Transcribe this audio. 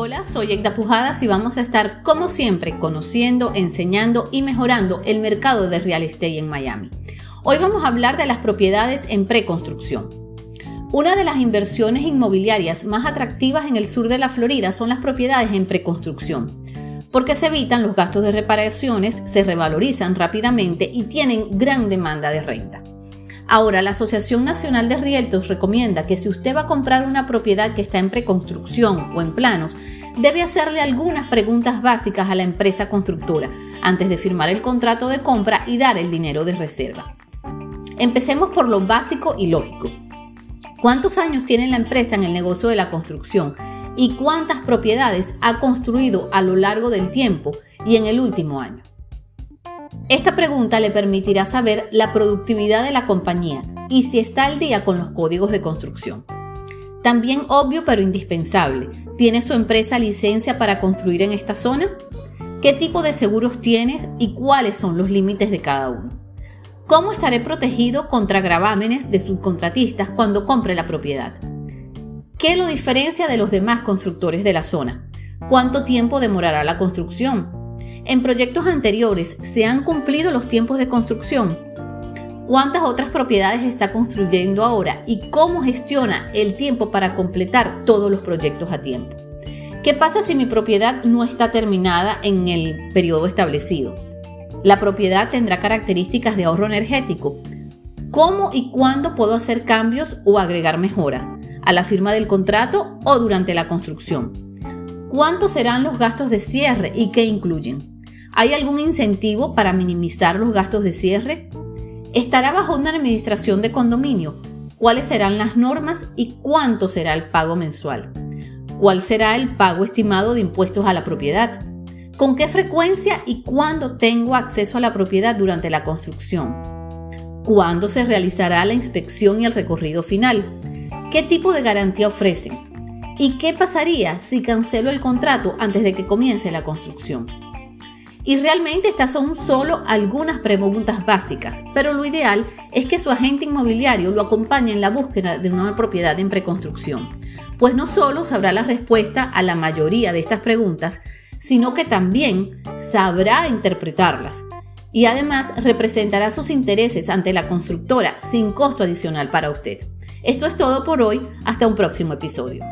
Hola, soy Egda Pujadas y vamos a estar como siempre conociendo, enseñando y mejorando el mercado de real estate en Miami. Hoy vamos a hablar de las propiedades en preconstrucción. Una de las inversiones inmobiliarias más atractivas en el sur de la Florida son las propiedades en preconstrucción, porque se evitan los gastos de reparaciones, se revalorizan rápidamente y tienen gran demanda de renta. Ahora, la Asociación Nacional de Rieltos recomienda que si usted va a comprar una propiedad que está en preconstrucción o en planos, debe hacerle algunas preguntas básicas a la empresa constructora antes de firmar el contrato de compra y dar el dinero de reserva. Empecemos por lo básico y lógico. ¿Cuántos años tiene la empresa en el negocio de la construcción? ¿Y cuántas propiedades ha construido a lo largo del tiempo y en el último año? Esta pregunta le permitirá saber la productividad de la compañía y si está al día con los códigos de construcción. También obvio pero indispensable, ¿tiene su empresa licencia para construir en esta zona? ¿Qué tipo de seguros tienes y cuáles son los límites de cada uno? ¿Cómo estaré protegido contra gravámenes de subcontratistas cuando compre la propiedad? ¿Qué lo diferencia de los demás constructores de la zona? ¿Cuánto tiempo demorará la construcción? En proyectos anteriores, ¿se han cumplido los tiempos de construcción? ¿Cuántas otras propiedades está construyendo ahora y cómo gestiona el tiempo para completar todos los proyectos a tiempo? ¿Qué pasa si mi propiedad no está terminada en el periodo establecido? La propiedad tendrá características de ahorro energético. ¿Cómo y cuándo puedo hacer cambios o agregar mejoras? ¿A la firma del contrato o durante la construcción? ¿Cuántos serán los gastos de cierre y qué incluyen? ¿Hay algún incentivo para minimizar los gastos de cierre? ¿Estará bajo una administración de condominio? ¿Cuáles serán las normas y cuánto será el pago mensual? ¿Cuál será el pago estimado de impuestos a la propiedad? ¿Con qué frecuencia y cuándo tengo acceso a la propiedad durante la construcción? ¿Cuándo se realizará la inspección y el recorrido final? ¿Qué tipo de garantía ofrecen? ¿Y qué pasaría si cancelo el contrato antes de que comience la construcción? Y realmente estas son solo algunas preguntas básicas, pero lo ideal es que su agente inmobiliario lo acompañe en la búsqueda de una propiedad en preconstrucción, pues no solo sabrá la respuesta a la mayoría de estas preguntas, sino que también sabrá interpretarlas y además representará sus intereses ante la constructora sin costo adicional para usted. Esto es todo por hoy, hasta un próximo episodio.